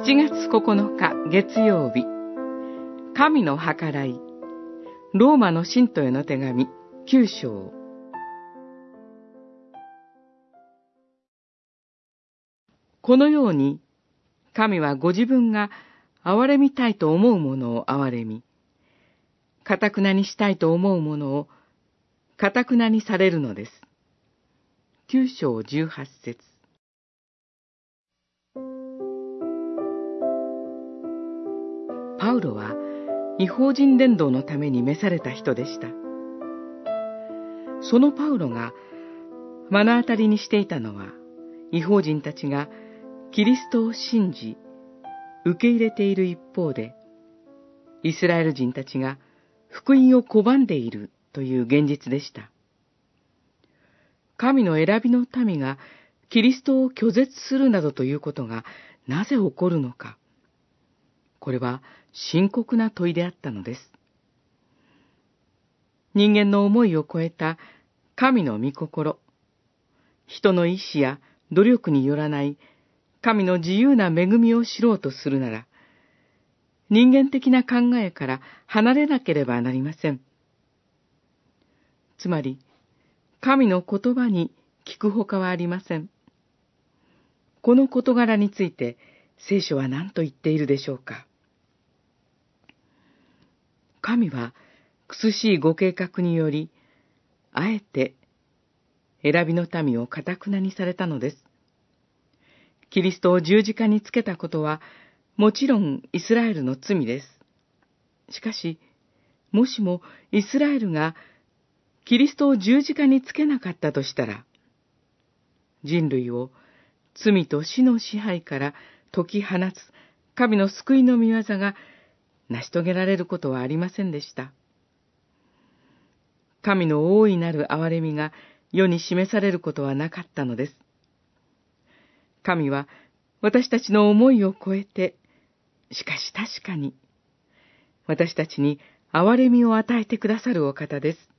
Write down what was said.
7月9日月曜日。神の計らい。ローマの信徒への手紙9章。このように神はご自分が憐れみたいと思うものを憐れみ、かたくなにしたいと思うものをかたくなにされるのです。九章十八節。ウロは違法人伝道のために召された人でした。そのパウロが目の当たりにしていたのは、違法人たちがキリストを信じ、受け入れている一方で、イスラエル人たちが福音を拒んでいるという現実でした。神の選びの民がキリストを拒絶するなどということがなぜ起こるのか。これは深刻な問いであったのです。人間の思いを超えた神の御心、人の意志や努力によらない神の自由な恵みを知ろうとするなら、人間的な考えから離れなければなりません。つまり、神の言葉に聞くほかはありません。この事柄について聖書は何と言っているでしょうか。神は、苦しいご計画により、あえて選びの民をかたくなにされたのです。キリストを十字架につけたことは、もちろんイスラエルの罪です。しかし、もしもイスラエルがキリストを十字架につけなかったとしたら、人類を罪と死の支配から解き放つ神の救いの御業が成し遂げられることはありませんでした。神の大いなる憐れみが世に示されることはなかったのです。神は私たちの思いを超えて、しかし確かに、私たちに憐れみを与えてくださるお方です。